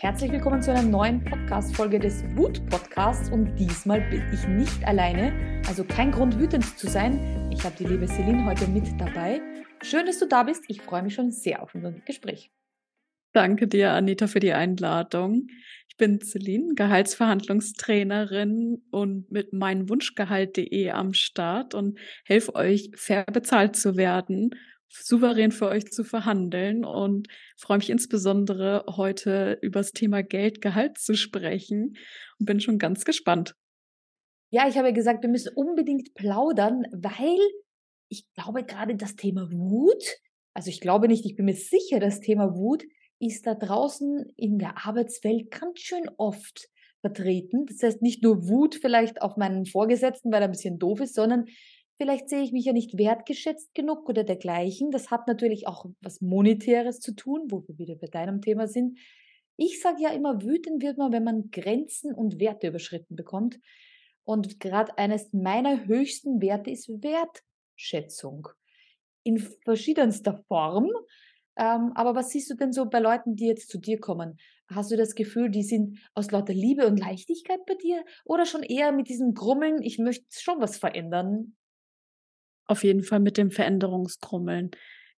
Herzlich willkommen zu einer neuen Podcast-Folge des Wut-Podcasts und diesmal bin ich nicht alleine, also kein Grund wütend zu sein. Ich habe die liebe Celine heute mit dabei. Schön, dass du da bist. Ich freue mich schon sehr auf unser Gespräch. Danke dir, Anita, für die Einladung. Ich bin Celine, Gehaltsverhandlungstrainerin und mit meinwunschgehalt.de am Start und helfe euch, fair bezahlt zu werden souverän für euch zu verhandeln und freue mich insbesondere heute über das Thema Geld, Gehalt zu sprechen und bin schon ganz gespannt. Ja, ich habe gesagt, wir müssen unbedingt plaudern, weil ich glaube gerade das Thema Wut, also ich glaube nicht, ich bin mir sicher, das Thema Wut ist da draußen in der Arbeitswelt ganz schön oft vertreten. Das heißt nicht nur Wut vielleicht auf meinen Vorgesetzten, weil er ein bisschen doof ist, sondern Vielleicht sehe ich mich ja nicht wertgeschätzt genug oder dergleichen. Das hat natürlich auch was Monetäres zu tun, wo wir wieder bei deinem Thema sind. Ich sage ja immer, wütend wird man, wenn man Grenzen und Werte überschritten bekommt. Und gerade eines meiner höchsten Werte ist Wertschätzung. In verschiedenster Form. Ähm, aber was siehst du denn so bei Leuten, die jetzt zu dir kommen? Hast du das Gefühl, die sind aus lauter Liebe und Leichtigkeit bei dir? Oder schon eher mit diesem Grummeln, ich möchte schon was verändern? Auf jeden Fall mit dem Veränderungskrummeln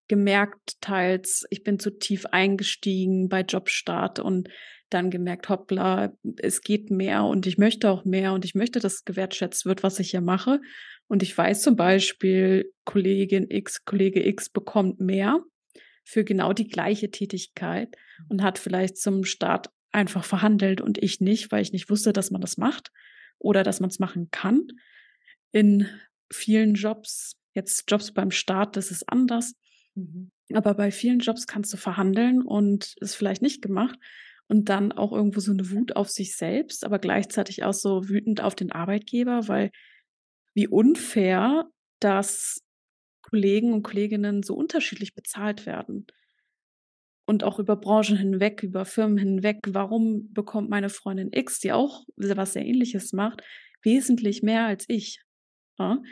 gemerkt, teils, ich bin zu tief eingestiegen bei Jobstart und dann gemerkt, hoppla, es geht mehr und ich möchte auch mehr und ich möchte, dass gewertschätzt wird, was ich hier mache. Und ich weiß zum Beispiel, Kollegin X, Kollege X bekommt mehr für genau die gleiche Tätigkeit und hat vielleicht zum Start einfach verhandelt und ich nicht, weil ich nicht wusste, dass man das macht oder dass man es machen kann. In vielen Jobs Jetzt Jobs beim Staat, das ist anders. Mhm. Aber bei vielen Jobs kannst du verhandeln und ist vielleicht nicht gemacht. Und dann auch irgendwo so eine Wut auf sich selbst, aber gleichzeitig auch so wütend auf den Arbeitgeber, weil wie unfair, dass Kollegen und Kolleginnen so unterschiedlich bezahlt werden. Und auch über Branchen hinweg, über Firmen hinweg. Warum bekommt meine Freundin X, die auch was sehr ähnliches macht, wesentlich mehr als ich? Ja?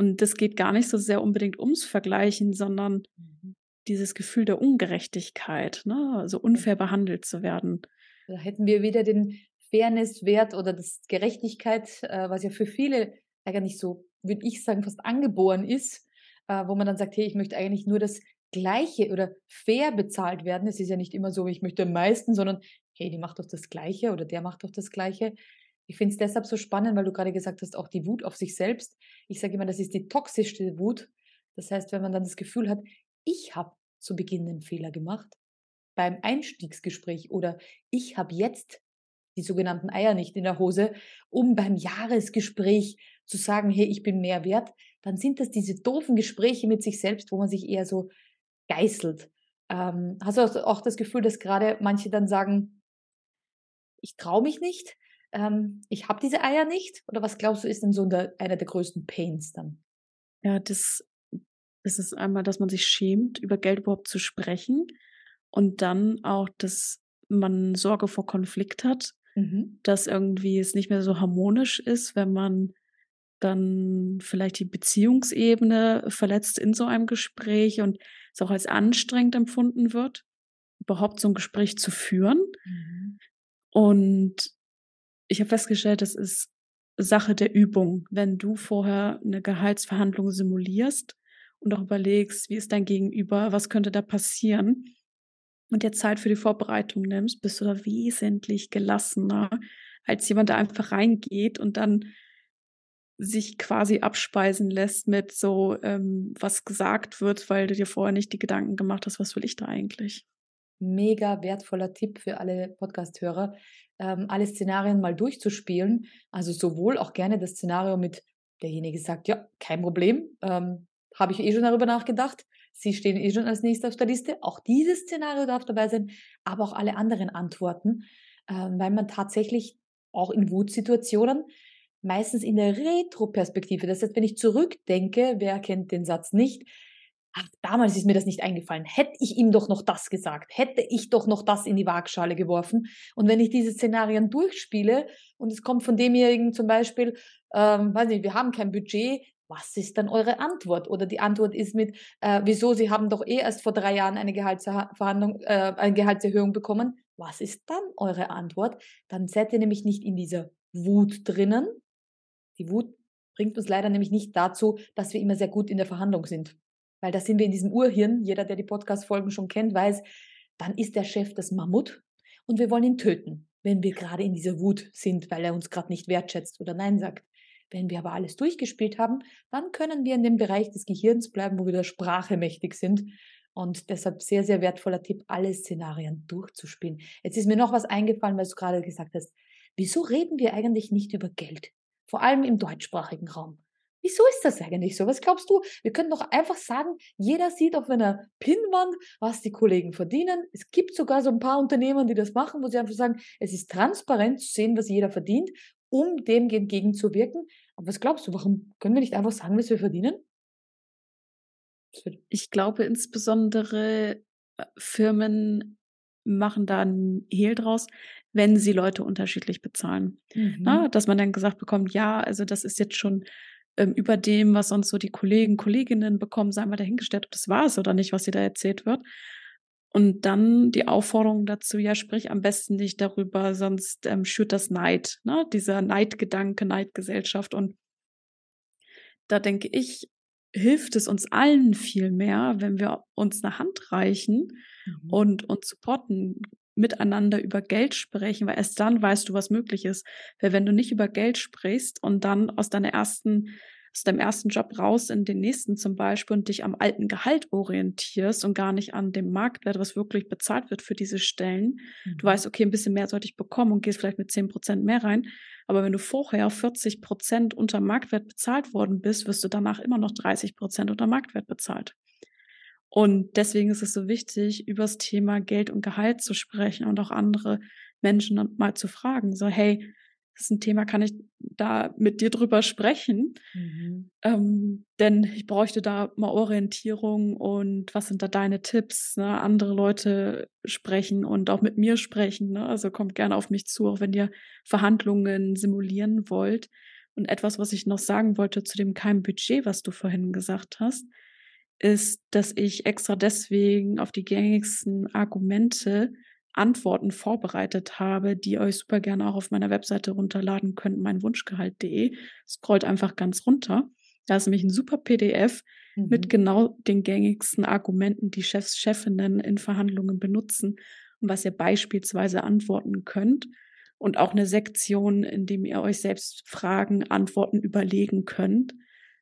Und das geht gar nicht so sehr unbedingt ums Vergleichen, sondern mhm. dieses Gefühl der Ungerechtigkeit, ne? also unfair behandelt zu werden. Da hätten wir wieder den Fairness-Wert oder das Gerechtigkeit, äh, was ja für viele eigentlich so, würde ich sagen, fast angeboren ist, äh, wo man dann sagt, hey, ich möchte eigentlich nur das Gleiche oder fair bezahlt werden. Es ist ja nicht immer so, ich möchte am meisten, sondern hey, die macht doch das Gleiche oder der macht doch das Gleiche. Ich finde es deshalb so spannend, weil du gerade gesagt hast, auch die Wut auf sich selbst. Ich sage immer, das ist die toxischste Wut. Das heißt, wenn man dann das Gefühl hat, ich habe zu Beginn einen Fehler gemacht beim Einstiegsgespräch oder ich habe jetzt die sogenannten Eier nicht in der Hose, um beim Jahresgespräch zu sagen, hey, ich bin mehr wert, dann sind das diese doofen Gespräche mit sich selbst, wo man sich eher so geißelt. Ähm, hast du auch das Gefühl, dass gerade manche dann sagen, ich traue mich nicht, ähm, ich habe diese Eier nicht? Oder was glaubst du, ist denn so der, einer der größten Pains dann? Ja, das, das ist einmal, dass man sich schämt, über Geld überhaupt zu sprechen. Und dann auch, dass man Sorge vor Konflikt hat, mhm. dass irgendwie es nicht mehr so harmonisch ist, wenn man dann vielleicht die Beziehungsebene verletzt in so einem Gespräch und es auch als anstrengend empfunden wird, überhaupt so ein Gespräch zu führen. Mhm. Und ich habe festgestellt, das ist Sache der Übung. Wenn du vorher eine Gehaltsverhandlung simulierst und auch überlegst, wie ist dein Gegenüber, was könnte da passieren und dir Zeit für die Vorbereitung nimmst, bist du da wesentlich gelassener als jemand, der einfach reingeht und dann sich quasi abspeisen lässt mit so, ähm, was gesagt wird, weil du dir vorher nicht die Gedanken gemacht hast, was will ich da eigentlich? Mega wertvoller Tipp für alle Podcast-Hörer ähm, alle Szenarien mal durchzuspielen. Also sowohl auch gerne das Szenario mit derjenige sagt, ja, kein Problem, ähm, habe ich eh schon darüber nachgedacht. Sie stehen eh schon als nächster auf der Liste. Auch dieses Szenario darf dabei sein, aber auch alle anderen Antworten, ähm, weil man tatsächlich auch in Wutsituationen meistens in der Retro-Perspektive, das heißt, wenn ich zurückdenke, wer kennt den Satz nicht, ach, damals ist mir das nicht eingefallen. Hätte ich ihm doch noch das gesagt, hätte ich doch noch das in die Waagschale geworfen. Und wenn ich diese Szenarien durchspiele und es kommt von demjenigen zum Beispiel, ähm, weiß nicht, wir haben kein Budget, was ist dann eure Antwort? Oder die Antwort ist mit, äh, wieso, Sie haben doch eh erst vor drei Jahren eine Gehaltsverhandlung, äh, eine Gehaltserhöhung bekommen. Was ist dann eure Antwort? Dann seid ihr nämlich nicht in dieser Wut drinnen. Die Wut bringt uns leider nämlich nicht dazu, dass wir immer sehr gut in der Verhandlung sind. Weil da sind wir in diesem Urhirn. Jeder, der die Podcast-Folgen schon kennt, weiß, dann ist der Chef das Mammut und wir wollen ihn töten, wenn wir gerade in dieser Wut sind, weil er uns gerade nicht wertschätzt oder Nein sagt. Wenn wir aber alles durchgespielt haben, dann können wir in dem Bereich des Gehirns bleiben, wo wir der Sprache mächtig sind. Und deshalb sehr, sehr wertvoller Tipp, alle Szenarien durchzuspielen. Jetzt ist mir noch was eingefallen, weil du gerade gesagt hast, wieso reden wir eigentlich nicht über Geld? Vor allem im deutschsprachigen Raum. Wieso ist das eigentlich so? Was glaubst du? Wir können doch einfach sagen, jeder sieht auf einer Pinnwand, was die Kollegen verdienen. Es gibt sogar so ein paar Unternehmen, die das machen, wo sie einfach sagen, es ist transparent zu sehen, was jeder verdient, um dem entgegenzuwirken. Aber was glaubst du, warum können wir nicht einfach sagen, was wir verdienen? Ich glaube insbesondere äh, Firmen machen da einen Hehl draus, wenn sie Leute unterschiedlich bezahlen. Mhm. Na, dass man dann gesagt bekommt, ja, also das ist jetzt schon ähm, über dem, was sonst so die Kollegen, Kolleginnen bekommen, sei mal dahingestellt, ob das war es oder nicht, was sie da erzählt wird. Und dann die Aufforderung dazu, ja, sprich am besten nicht darüber, sonst ähm, schürt das Neid, ne? dieser Neidgedanke, Neidgesellschaft. Und da denke ich, hilft es uns allen viel mehr, wenn wir uns eine Hand reichen mhm. und uns supporten, miteinander über Geld sprechen, weil erst dann weißt du, was möglich ist. Weil wenn du nicht über Geld sprichst und dann aus deiner ersten aus deinem ersten Job raus in den nächsten zum Beispiel und dich am alten Gehalt orientierst und gar nicht an dem Marktwert, was wirklich bezahlt wird für diese Stellen. Mhm. Du weißt, okay, ein bisschen mehr sollte ich bekommen und gehst vielleicht mit zehn Prozent mehr rein. Aber wenn du vorher 40 Prozent unter Marktwert bezahlt worden bist, wirst du danach immer noch 30 Prozent unter Marktwert bezahlt. Und deswegen ist es so wichtig, über das Thema Geld und Gehalt zu sprechen und auch andere Menschen mal zu fragen. So, hey, das ist ein Thema, kann ich da mit dir drüber sprechen? Mhm. Ähm, denn ich bräuchte da mal Orientierung und was sind da deine Tipps? Ne? Andere Leute sprechen und auch mit mir sprechen. Ne? Also kommt gerne auf mich zu, auch wenn ihr Verhandlungen simulieren wollt. Und etwas, was ich noch sagen wollte zu dem kein Budget, was du vorhin gesagt hast ist, dass ich extra deswegen auf die gängigsten Argumente Antworten vorbereitet habe, die ihr euch super gerne auch auf meiner Webseite runterladen könnt, meinwunschgehalt.de. Scrollt einfach ganz runter. Da ist nämlich ein super PDF mhm. mit genau den gängigsten Argumenten, die Chefs, Chefinnen in Verhandlungen benutzen und was ihr beispielsweise antworten könnt. Und auch eine Sektion, in dem ihr euch selbst Fragen, Antworten überlegen könnt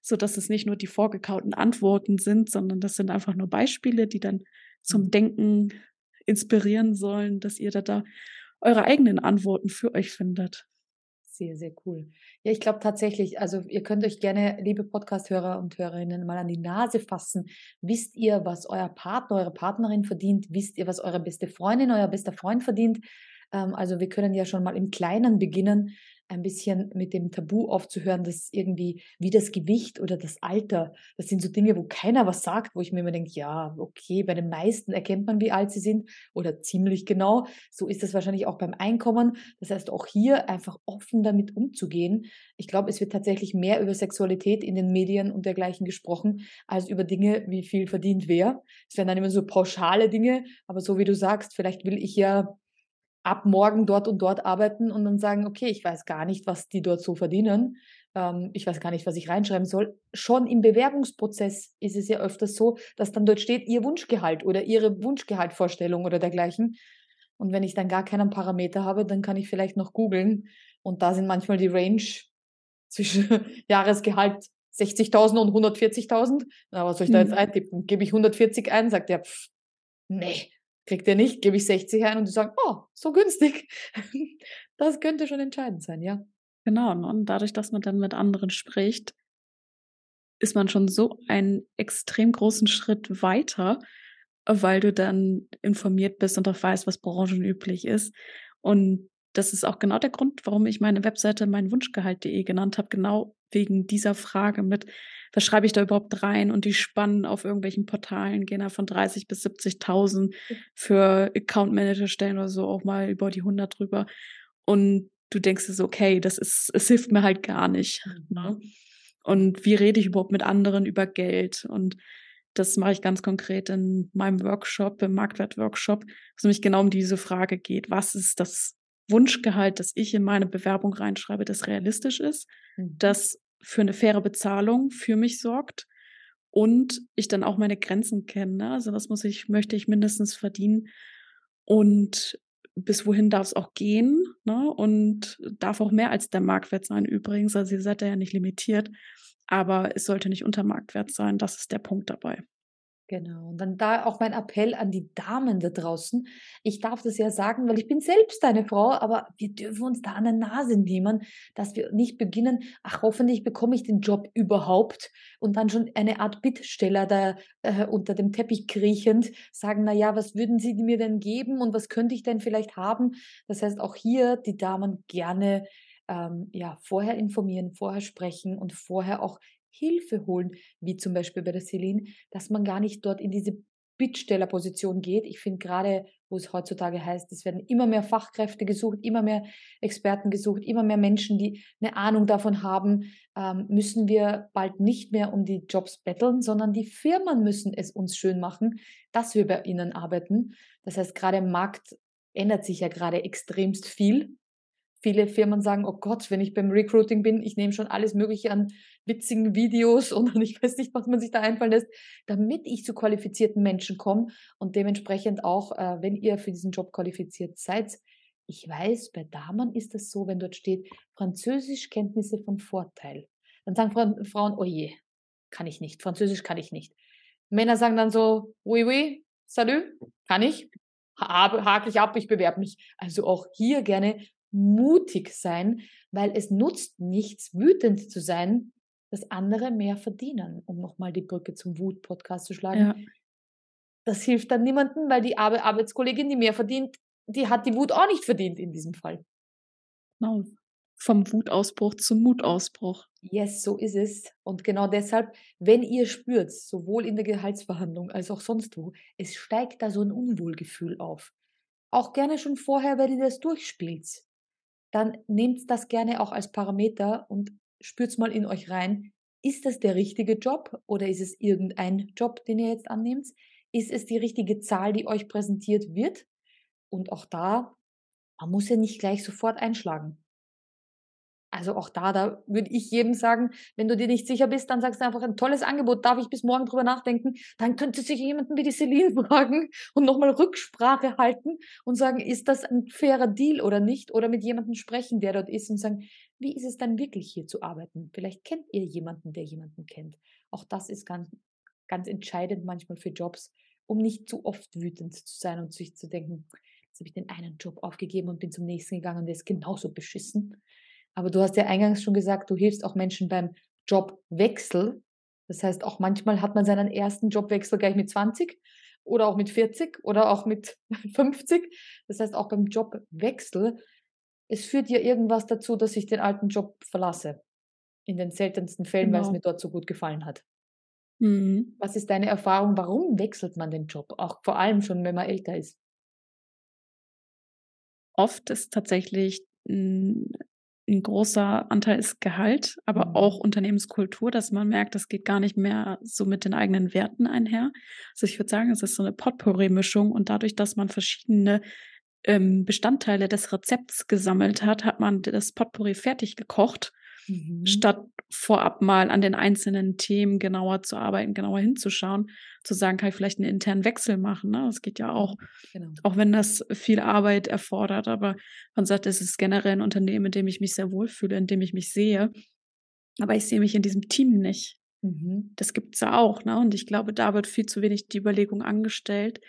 so dass es nicht nur die vorgekauten Antworten sind, sondern das sind einfach nur Beispiele, die dann zum mhm. Denken inspirieren sollen, dass ihr da, da eure eigenen Antworten für euch findet. Sehr, sehr cool. Ja, ich glaube tatsächlich, also ihr könnt euch gerne, liebe Podcast-Hörer und Hörerinnen, mal an die Nase fassen. Wisst ihr, was euer Partner, eure Partnerin verdient? Wisst ihr, was eure beste Freundin, euer bester Freund verdient? Ähm, also wir können ja schon mal im Kleinen beginnen ein bisschen mit dem Tabu aufzuhören, dass irgendwie wie das Gewicht oder das Alter, das sind so Dinge, wo keiner was sagt, wo ich mir immer denke, ja, okay, bei den meisten erkennt man, wie alt sie sind oder ziemlich genau. So ist das wahrscheinlich auch beim Einkommen. Das heißt, auch hier einfach offen damit umzugehen. Ich glaube, es wird tatsächlich mehr über Sexualität in den Medien und dergleichen gesprochen, als über Dinge, wie viel verdient wer. Es werden dann immer so pauschale Dinge, aber so wie du sagst, vielleicht will ich ja ab morgen dort und dort arbeiten und dann sagen, okay, ich weiß gar nicht, was die dort so verdienen. Ähm, ich weiß gar nicht, was ich reinschreiben soll. Schon im Bewerbungsprozess ist es ja öfters so, dass dann dort steht ihr Wunschgehalt oder ihre Wunschgehaltvorstellung oder dergleichen. Und wenn ich dann gar keinen Parameter habe, dann kann ich vielleicht noch googeln. Und da sind manchmal die Range zwischen Jahresgehalt 60.000 und 140.000. Na, was soll ich da jetzt mhm. eintippen? Gebe ich 140 ein, sagt er, pff, nee, Kriegt er nicht, gebe ich 60 ein und die sagen, oh, so günstig. Das könnte schon entscheidend sein, ja. Genau, ne? und dadurch, dass man dann mit anderen spricht, ist man schon so einen extrem großen Schritt weiter, weil du dann informiert bist und auch weißt, was branchenüblich ist. Und das ist auch genau der Grund, warum ich meine Webseite meinwunschgehalt.de genannt habe, genau wegen dieser Frage mit, was schreibe ich da überhaupt rein? Und die Spannen auf irgendwelchen Portalen gehen da von 30 bis 70.000 für Account Manager Stellen oder so auch mal über die 100 drüber. Und du denkst so, okay, das ist, es hilft mir halt gar nicht. Mhm. Ne? Und wie rede ich überhaupt mit anderen über Geld? Und Das mache ich ganz konkret in meinem Workshop, im Marktwert-Workshop, wo es nämlich genau um diese Frage geht. Was ist das Wunschgehalt, das ich in meine Bewerbung reinschreibe, das realistisch ist, mhm. das für eine faire Bezahlung für mich sorgt und ich dann auch meine Grenzen kenne. Ne? Also was muss ich, möchte ich mindestens verdienen und bis wohin darf es auch gehen ne? und darf auch mehr als der Marktwert sein übrigens. Also ihr seid da ja nicht limitiert, aber es sollte nicht unter Marktwert sein. Das ist der Punkt dabei. Genau. Und dann da auch mein Appell an die Damen da draußen. Ich darf das ja sagen, weil ich bin selbst eine Frau, aber wir dürfen uns da an der Nase nehmen, dass wir nicht beginnen, ach, hoffentlich bekomme ich den Job überhaupt und dann schon eine Art Bittsteller da äh, unter dem Teppich kriechend sagen, na ja, was würden Sie mir denn geben und was könnte ich denn vielleicht haben? Das heißt, auch hier die Damen gerne ähm, ja, vorher informieren, vorher sprechen und vorher auch Hilfe holen, wie zum Beispiel bei der Celine, dass man gar nicht dort in diese Bittstellerposition geht. Ich finde gerade, wo es heutzutage heißt, es werden immer mehr Fachkräfte gesucht, immer mehr Experten gesucht, immer mehr Menschen, die eine Ahnung davon haben, ähm, müssen wir bald nicht mehr um die Jobs betteln, sondern die Firmen müssen es uns schön machen, dass wir bei ihnen arbeiten. Das heißt, gerade im Markt ändert sich ja gerade extremst viel. Viele Firmen sagen, oh Gott, wenn ich beim Recruiting bin, ich nehme schon alles Mögliche an witzigen Videos und ich weiß nicht, was man sich da einfallen lässt, damit ich zu qualifizierten Menschen komme und dementsprechend auch, äh, wenn ihr für diesen Job qualifiziert seid. Ich weiß, bei Damen ist das so, wenn dort steht, Französischkenntnisse von Vorteil. Dann sagen Frauen, oh je, kann ich nicht, Französisch kann ich nicht. Männer sagen dann so, oui, oui, salut, kann ich, hake ich ab, ich bewerbe mich. Also auch hier gerne mutig sein, weil es nutzt nichts, wütend zu sein, dass andere mehr verdienen, um nochmal die Brücke zum Wut-Podcast zu schlagen. Ja. Das hilft dann niemandem, weil die Arbeitskollegin, die mehr verdient, die hat die Wut auch nicht verdient in diesem Fall. Genau. Vom Wutausbruch zum Mutausbruch. Yes, so ist es. Und genau deshalb, wenn ihr spürt, sowohl in der Gehaltsverhandlung als auch sonst wo, es steigt da so ein Unwohlgefühl auf. Auch gerne schon vorher, wenn ihr das durchspielt dann nehmt das gerne auch als Parameter und spürt mal in euch rein. Ist das der richtige Job oder ist es irgendein Job, den ihr jetzt annehmt? Ist es die richtige Zahl, die euch präsentiert wird? Und auch da, man muss ja nicht gleich sofort einschlagen. Also auch da, da würde ich jedem sagen, wenn du dir nicht sicher bist, dann sagst du einfach ein tolles Angebot, darf ich bis morgen drüber nachdenken? Dann könnte sich jemanden wie die Celine fragen und nochmal Rücksprache halten und sagen, ist das ein fairer Deal oder nicht? Oder mit jemandem sprechen, der dort ist und sagen, wie ist es dann wirklich hier zu arbeiten? Vielleicht kennt ihr jemanden, der jemanden kennt. Auch das ist ganz, ganz entscheidend manchmal für Jobs, um nicht zu oft wütend zu sein und sich zu denken, jetzt habe ich den einen Job aufgegeben und bin zum nächsten gegangen, der ist genauso beschissen aber du hast ja eingangs schon gesagt, du hilfst auch Menschen beim Jobwechsel. Das heißt, auch manchmal hat man seinen ersten Jobwechsel gleich mit 20 oder auch mit 40 oder auch mit 50. Das heißt, auch beim Jobwechsel, es führt ja irgendwas dazu, dass ich den alten Job verlasse. In den seltensten Fällen, genau. weil es genau. mir dort so gut gefallen hat. Mhm. Was ist deine Erfahrung? Warum wechselt man den Job? Auch vor allem schon, wenn man älter ist. Oft ist tatsächlich ein großer Anteil ist Gehalt, aber mhm. auch Unternehmenskultur, dass man merkt, das geht gar nicht mehr so mit den eigenen Werten einher. Also ich würde sagen, es ist so eine Potpourri-Mischung und dadurch, dass man verschiedene ähm, Bestandteile des Rezepts gesammelt hat, hat man das Potpourri fertig gekocht mhm. statt vorab mal an den einzelnen Themen genauer zu arbeiten, genauer hinzuschauen, zu sagen, kann ich vielleicht einen internen Wechsel machen. Ne? Das geht ja auch, genau. auch wenn das viel Arbeit erfordert. Aber man sagt, es ist generell ein Unternehmen, in dem ich mich sehr wohlfühle, in dem ich mich sehe. Aber ich sehe mich in diesem Team nicht. Mhm. Das gibt es ja auch. Ne? Und ich glaube, da wird viel zu wenig die Überlegung angestellt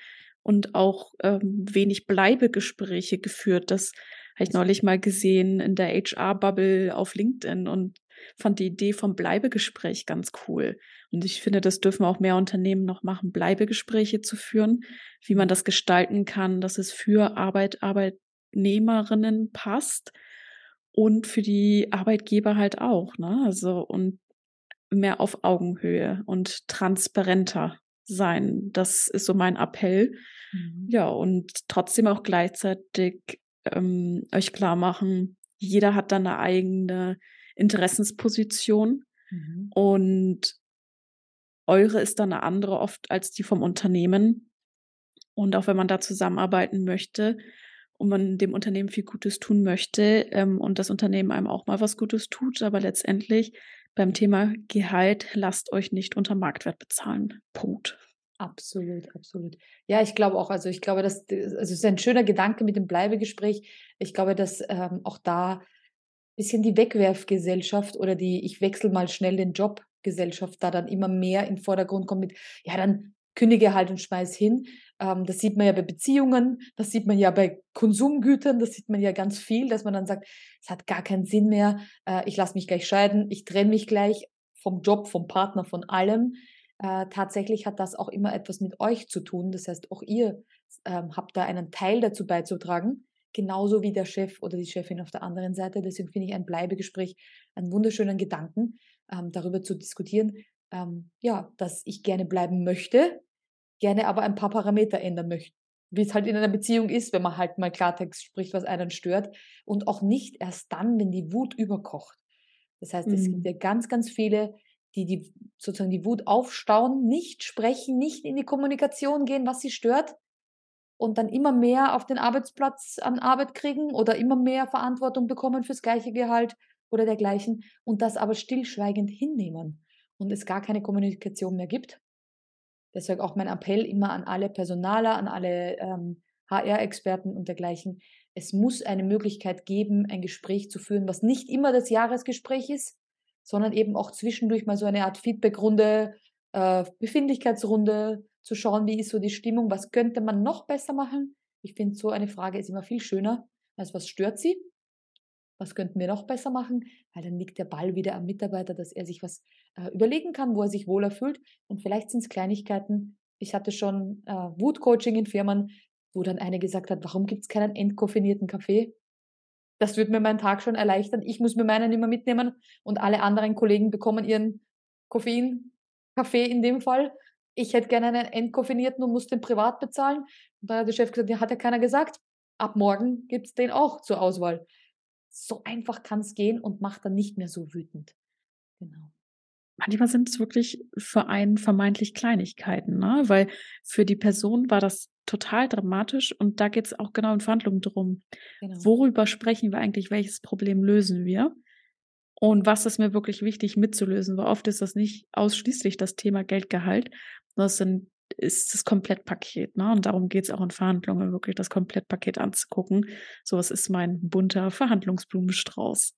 und auch ähm, wenig Bleibegespräche geführt. Das habe ich neulich mal gesehen in der HR-Bubble auf LinkedIn und fand die Idee vom Bleibegespräch ganz cool. Und ich finde, das dürfen auch mehr Unternehmen noch machen, Bleibegespräche zu führen, wie man das gestalten kann, dass es für Arbeit, Arbeitnehmerinnen passt und für die Arbeitgeber halt auch, ne? Also und mehr auf Augenhöhe und transparenter sein. Das ist so mein Appell. Mhm. Ja, und trotzdem auch gleichzeitig ähm, euch klar machen, jeder hat da eine eigene Interessensposition mhm. und eure ist dann eine andere oft als die vom Unternehmen. Und auch wenn man da zusammenarbeiten möchte und man dem Unternehmen viel Gutes tun möchte ähm, und das Unternehmen einem auch mal was Gutes tut, aber letztendlich beim Thema Gehalt lasst euch nicht unter Marktwert bezahlen. Punkt. Absolut, absolut. Ja, ich glaube auch, also ich glaube, dass, also es ist ein schöner Gedanke mit dem Bleibegespräch. Ich glaube, dass ähm, auch da ein bisschen die Wegwerfgesellschaft oder die Ich wechsle mal schnell den Job Gesellschaft da dann immer mehr in Vordergrund kommt mit, ja, dann kündige halt und schmeiß hin. Ähm, das sieht man ja bei Beziehungen, das sieht man ja bei Konsumgütern, das sieht man ja ganz viel, dass man dann sagt, es hat gar keinen Sinn mehr, äh, ich lasse mich gleich scheiden, ich trenne mich gleich vom Job, vom Partner, von allem. Äh, tatsächlich hat das auch immer etwas mit euch zu tun. Das heißt, auch ihr ähm, habt da einen Teil dazu beizutragen, genauso wie der Chef oder die Chefin auf der anderen Seite. Deswegen finde ich ein Bleibegespräch einen wunderschönen Gedanken, ähm, darüber zu diskutieren, ähm, ja, dass ich gerne bleiben möchte, gerne aber ein paar Parameter ändern möchte. Wie es halt in einer Beziehung ist, wenn man halt mal Klartext spricht, was einen stört. Und auch nicht erst dann, wenn die Wut überkocht. Das heißt, mhm. es gibt mhm. ja ganz, ganz viele, die, die sozusagen die Wut aufstauen, nicht sprechen, nicht in die Kommunikation gehen, was sie stört. Und dann immer mehr auf den Arbeitsplatz an Arbeit kriegen oder immer mehr Verantwortung bekommen fürs gleiche Gehalt oder dergleichen und das aber stillschweigend hinnehmen und es gar keine Kommunikation mehr gibt. Deshalb auch mein Appell immer an alle Personaler, an alle ähm, HR-Experten und dergleichen. Es muss eine Möglichkeit geben, ein Gespräch zu führen, was nicht immer das Jahresgespräch ist, sondern eben auch zwischendurch mal so eine Art Feedbackrunde, äh, Befindlichkeitsrunde, zu schauen, wie ist so die Stimmung, was könnte man noch besser machen. Ich finde, so eine Frage ist immer viel schöner, als was stört sie was könnten wir noch besser machen, weil dann liegt der Ball wieder am Mitarbeiter, dass er sich was äh, überlegen kann, wo er sich wohler fühlt. Und vielleicht sind es Kleinigkeiten. Ich hatte schon äh, Wutcoaching in Firmen, wo dann eine gesagt hat, warum gibt es keinen entkoffinierten Kaffee? Das würde mir meinen Tag schon erleichtern. Ich muss mir meinen immer mitnehmen und alle anderen Kollegen bekommen ihren Koffein, Kaffee in dem Fall. Ich hätte gerne einen entkoffinierten und muss den privat bezahlen. Und da hat der Chef gesagt, hat ja keiner gesagt. Ab morgen gibt es den auch zur Auswahl. So einfach kann es gehen und macht dann nicht mehr so wütend. Manchmal sind es wirklich für einen vermeintlich Kleinigkeiten, ne? weil für die Person war das total dramatisch und da geht es auch genau in Verhandlungen drum. Genau. Worüber sprechen wir eigentlich? Welches Problem lösen wir? Und was ist mir wirklich wichtig mitzulösen? Weil oft ist das nicht ausschließlich das Thema Geldgehalt, sind ist das Komplettpaket. Ne? Und darum geht es auch in Verhandlungen, wirklich das Komplettpaket anzugucken. So was ist mein bunter Verhandlungsblumenstrauß.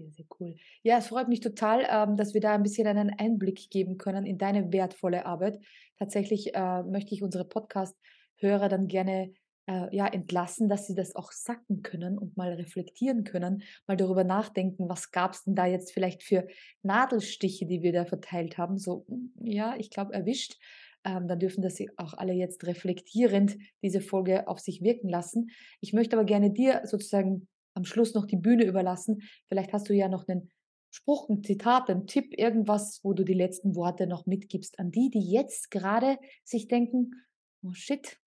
Sehr, sehr cool. Ja, es freut mich total, ähm, dass wir da ein bisschen einen Einblick geben können in deine wertvolle Arbeit. Tatsächlich äh, möchte ich unsere Podcast-Hörer dann gerne äh, ja, entlassen, dass sie das auch sacken können und mal reflektieren können, mal darüber nachdenken, was gab es denn da jetzt vielleicht für Nadelstiche, die wir da verteilt haben. So, hm, ja, ich glaube, erwischt ähm, dann dürfen das auch alle jetzt reflektierend diese Folge auf sich wirken lassen. Ich möchte aber gerne dir sozusagen am Schluss noch die Bühne überlassen. Vielleicht hast du ja noch einen Spruch, ein Zitat, ein Tipp, irgendwas, wo du die letzten Worte noch mitgibst an die, die jetzt gerade sich denken, oh shit,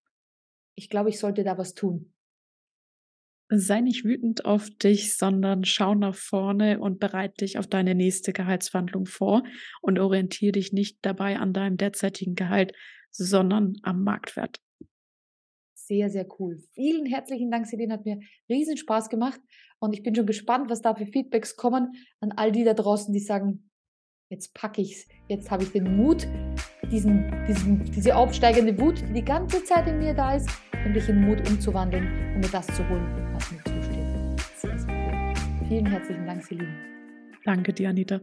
ich glaube, ich sollte da was tun sei nicht wütend auf dich, sondern schau nach vorne und bereite dich auf deine nächste Gehaltsverhandlung vor und orientiere dich nicht dabei an deinem derzeitigen Gehalt, sondern am Marktwert. Sehr, sehr cool. Vielen herzlichen Dank, Celine. Hat mir riesen Spaß gemacht. Und ich bin schon gespannt, was da für Feedbacks kommen an all die da draußen, die sagen, jetzt packe ich es, jetzt habe ich den Mut, diesen, diesen, diese aufsteigende Wut, die die ganze Zeit in mir da ist, endlich in Mut umzuwandeln, um mir das zu holen, was mir zusteht. Sehr, sehr cool. Vielen herzlichen Dank, Celine. Danke dir, Anita.